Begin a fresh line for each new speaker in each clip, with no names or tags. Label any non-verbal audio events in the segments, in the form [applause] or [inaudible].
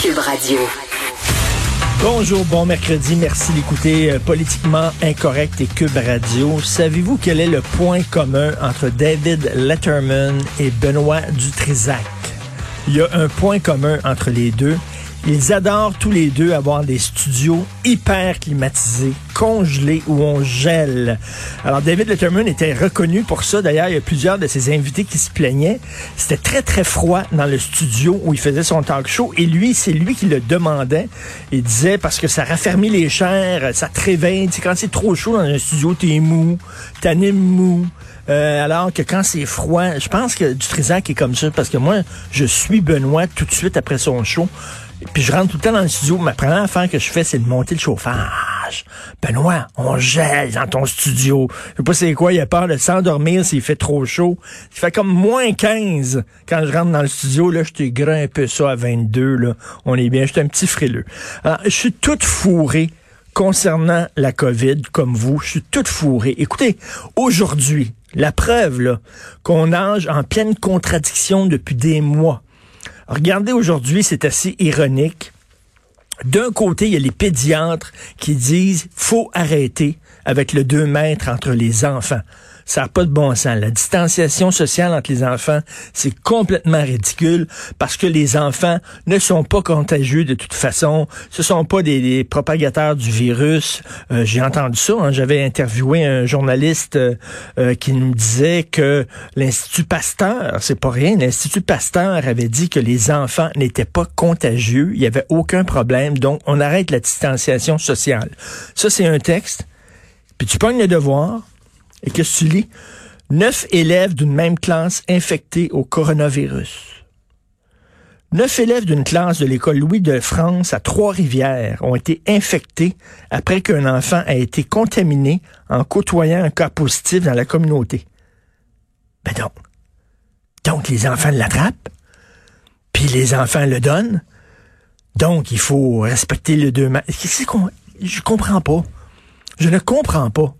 Cube Radio.
Bonjour, bon mercredi. Merci d'écouter euh, Politiquement Incorrect et Cube Radio. Savez-vous quel est le point commun entre David Letterman et Benoît Dutrisac? Il y a un point commun entre les deux. Ils adorent tous les deux avoir des studios hyper climatisés, congelés où on gèle. Alors David Letterman était reconnu pour ça. D'ailleurs, il y a plusieurs de ses invités qui se plaignaient. C'était très très froid dans le studio où il faisait son talk show et lui, c'est lui qui le demandait. Il disait parce que ça raffermit les chairs, ça te réveille. Tu quand c'est trop chaud dans un studio, t'es mou, t'animes mou. Euh, alors que quand c'est froid, je pense que du Trisac est comme ça parce que moi, je suis Benoît tout de suite après son show. Puis je rentre tout le temps dans le studio. Ma première affaire que je fais, c'est de monter le chauffage. Benoît, on gèle dans ton studio. Je sais pas c'est quoi, il a peur de s'endormir s'il fait trop chaud. Il fait comme moins 15 quand je rentre dans le studio. Là, je t'ai un peu ça à 22. Là. On est bien, j'étais un petit frileux. Alors, je suis toute fourrée concernant la COVID, comme vous. Je suis toute fourrée. Écoutez, aujourd'hui, la preuve là, qu'on nage en pleine contradiction depuis des mois Regardez aujourd'hui, c'est assez ironique. D'un côté, il y a les pédiatres qui disent faut arrêter avec le 2 mètres entre les enfants. Ça n'a pas de bon sens. La distanciation sociale entre les enfants, c'est complètement ridicule parce que les enfants ne sont pas contagieux de toute façon. Ce sont pas des, propagateurs du virus. Euh, j'ai entendu ça. Hein. J'avais interviewé un journaliste euh, euh, qui nous disait que l'Institut Pasteur, c'est pas rien, l'Institut Pasteur avait dit que les enfants n'étaient pas contagieux. Il y avait aucun problème. Donc, on arrête la distanciation sociale. Ça, c'est un texte. Puis tu pognes le devoir et que tu lis neuf élèves d'une même classe infectés au coronavirus. Neuf élèves d'une classe de l'école Louis de France à Trois-Rivières ont été infectés après qu'un enfant a été contaminé en côtoyant un cas positif dans la communauté. Ben donc, donc les enfants l'attrapent, puis les enfants le donnent. Donc il faut respecter le deux. Je comprends pas. Je ne comprends pas.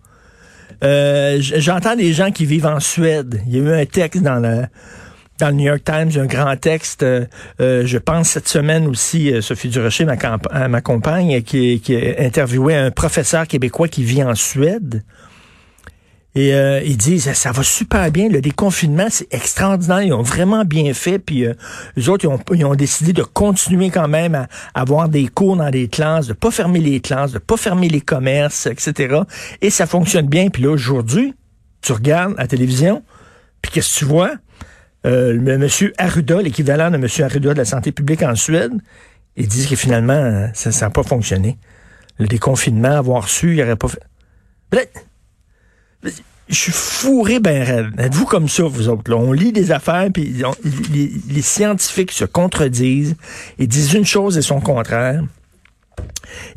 Euh, j'entends des gens qui vivent en Suède. Il y a eu un texte dans le New York Times, un grand texte, euh, euh, je pense cette semaine aussi, Sophie Durocher, ma, ma compagne, qui, qui a interviewé un professeur québécois qui vit en Suède. Et euh, ils disent ça va super bien, le déconfinement, c'est extraordinaire, ils ont vraiment bien fait. Puis euh, les autres, ils ont, décidé de continuer quand même à, avoir des cours dans les classes, de pas fermer les classes, de pas fermer les commerces, etc. Et ça fonctionne bien. Puis là, aujourd'hui, tu regardes la télévision, puis qu'est-ce que tu vois? Euh, le monsieur Arruda, l'équivalent de monsieur Arruda de la santé publique en Suède, ils disent que finalement, ça n'a pas fonctionné. Le déconfinement, avoir su, il n'y aurait pas fait je suis fourré ben. Êtes-vous comme ça, vous autres? On lit des affaires, puis les, scientifiques se contredisent et disent une chose et son contraire.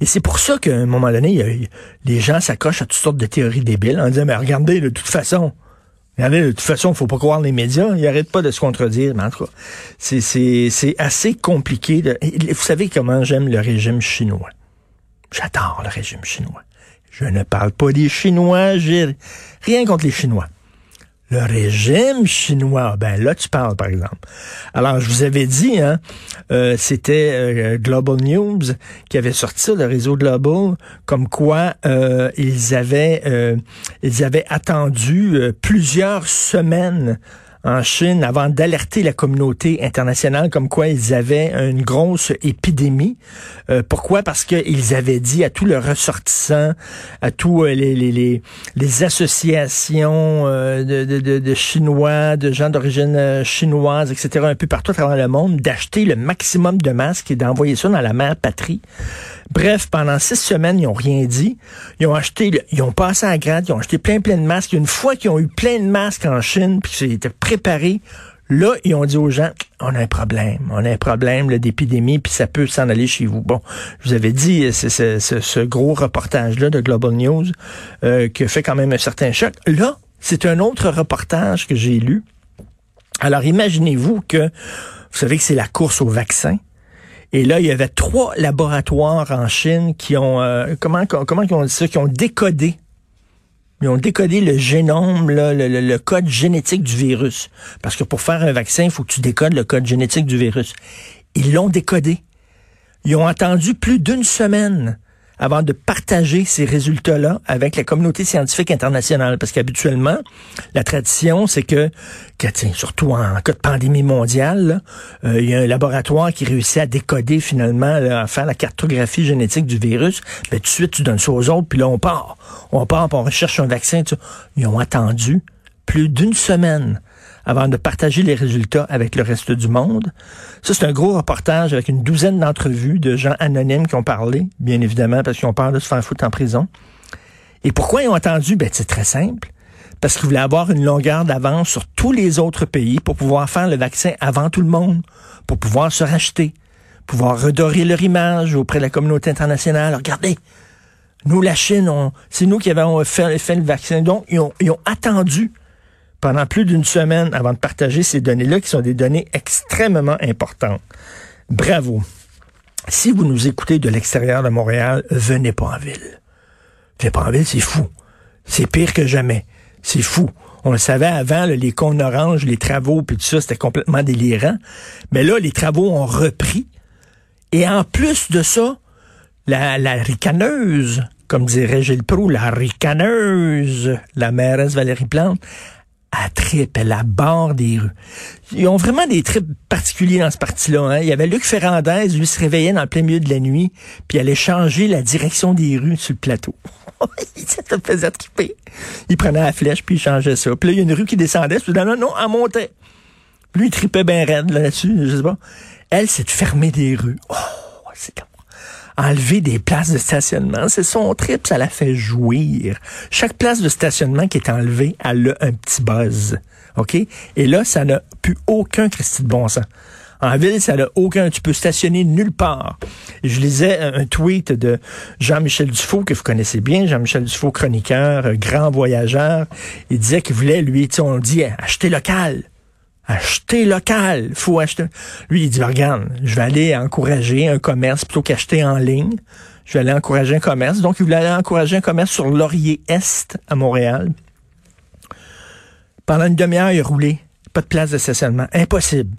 Et c'est pour ça qu'à un moment donné, les gens s'accrochent à toutes sortes de théories débiles en disant, mais regardez, de toute façon, regardez, de toute façon, faut pas croire les médias, ils n'arrêtent pas de se contredire, mais en tout cas, c'est assez compliqué. Vous savez comment j'aime le régime chinois? J'adore le régime chinois. Je ne parle pas des Chinois, j'ai rien contre les Chinois. Le régime chinois, ben là tu parles par exemple. Alors je vous avais dit, hein, euh, c'était euh, Global News qui avait sorti le réseau Global, comme quoi euh, ils avaient ils avaient attendu plusieurs semaines en Chine avant d'alerter la communauté internationale comme quoi ils avaient une grosse épidémie. Euh, pourquoi? Parce qu'ils avaient dit à tous leurs ressortissants, à tous euh, les, les, les, associations euh, de, de, de, Chinois, de gens d'origine chinoise, etc., un peu partout à travers le monde, d'acheter le maximum de masques et d'envoyer ça dans la mère patrie. Bref, pendant six semaines, ils n'ont rien dit. Ils ont acheté, ils ont passé à grade, ils ont acheté plein, plein de masques. Une fois qu'ils ont eu plein de masques en Chine, puis qu'ils étaient préparés, là, ils ont dit aux gens, on a un problème, on a un problème d'épidémie, puis ça peut s'en aller chez vous. Bon, je vous avais dit, c'est ce, gros reportage-là de Global News euh, qui fait quand même un certain choc. Là, c'est un autre reportage que j'ai lu. Alors, imaginez-vous que, vous savez que c'est la course au vaccin. Et là, il y avait trois laboratoires en Chine qui ont, euh, comment, comment ils ont dit ça, qui ont décodé ils ont décodé le génome, le, le, code génétique du virus. Parce que pour faire un vaccin, il faut que tu décodes le code génétique du virus. Ils l'ont décodé. Ils ont attendu plus d'une semaine avant de partager ces résultats-là avec la communauté scientifique internationale. Parce qu'habituellement, la tradition, c'est que, que surtout en cas de pandémie mondiale, euh, il y a un laboratoire qui réussit à décoder finalement, à faire la cartographie génétique du virus. Ben, tout de suite, tu donnes ça aux autres, puis là, on part. On part, puis on recherche un vaccin. Ils ont attendu plus d'une semaine avant de partager les résultats avec le reste du monde. Ça, c'est un gros reportage avec une douzaine d'entrevues de gens anonymes qui ont parlé, bien évidemment, parce qu'ils ont peur de se faire foutre en prison. Et pourquoi ils ont attendu? Ben, c'est très simple. Parce qu'ils voulaient avoir une longueur d'avance sur tous les autres pays pour pouvoir faire le vaccin avant tout le monde, pour pouvoir se racheter, pouvoir redorer leur image auprès de la communauté internationale. Regardez, nous, la Chine, c'est nous qui avons fait, le vaccin. Donc, ils ont, ils ont attendu pendant plus d'une semaine avant de partager ces données-là, qui sont des données extrêmement importantes. Bravo. Si vous nous écoutez de l'extérieur de Montréal, venez pas en ville. Venez pas en ville, c'est fou. C'est pire que jamais. C'est fou. On le savait avant, les cons oranges, les travaux, puis tout ça, c'était complètement délirant. Mais là, les travaux ont repris. Et en plus de ça, la, la ricaneuse, comme dirait Gilles Proux, la ricaneuse, la mairesse Valérie Plante, à trip, elle barre des rues. Ils ont vraiment des trips particuliers dans ce parti-là. Hein. Il y avait Luc Ferrandez, lui se réveillait dans le plein milieu de la nuit, puis allait changer la direction des rues sur le plateau. [laughs] ça te faisait triper. Il prenait la flèche, puis il changeait ça. Puis là, il y a une rue qui descendait, puis non, non, non, elle montait. Lui, il tripait bien raide là-dessus, je sais pas. Elle, c'est de fermer des rues. Oh, c'est comme enlever des places de stationnement. C'est son trip, ça la fait jouir. Chaque place de stationnement qui est enlevée, elle a un petit buzz. OK? Et là, ça n'a plus aucun Christy de bon sens. En ville, ça n'a aucun. Tu peux stationner nulle part. Je lisais un tweet de Jean-Michel Dufault, que vous connaissez bien, Jean-Michel Dufault, chroniqueur, euh, grand voyageur. Il disait qu'il voulait, lui, on dit, acheter local acheter local. Faut acheter. Lui, il dit, regarde, je vais aller encourager un commerce plutôt qu'acheter en ligne. Je vais aller encourager un commerce. Donc, il voulait aller encourager un commerce sur Laurier Est à Montréal. Pendant une demi-heure, il a roulé. Pas de place de stationnement. Impossible.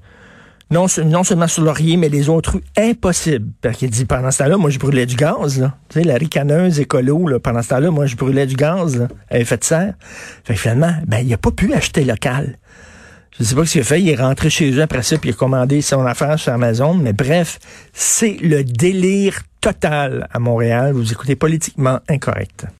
Non, seulement sur Laurier, mais les autres rues, impossible. Parce qu'il dit, pendant ce temps-là, moi, je brûlais du gaz. Tu sais, la ricaneuse écolo, là, pendant ce temps-là, moi, je brûlais du gaz, là, à effet de serre. Fait que finalement, ben, il a pas pu acheter local. Je sais pas ce qu'il a fait. Il est rentré chez eux après ça, puis il a commandé son affaire sur Amazon. Mais bref, c'est le délire total à Montréal. Vous écoutez politiquement incorrect.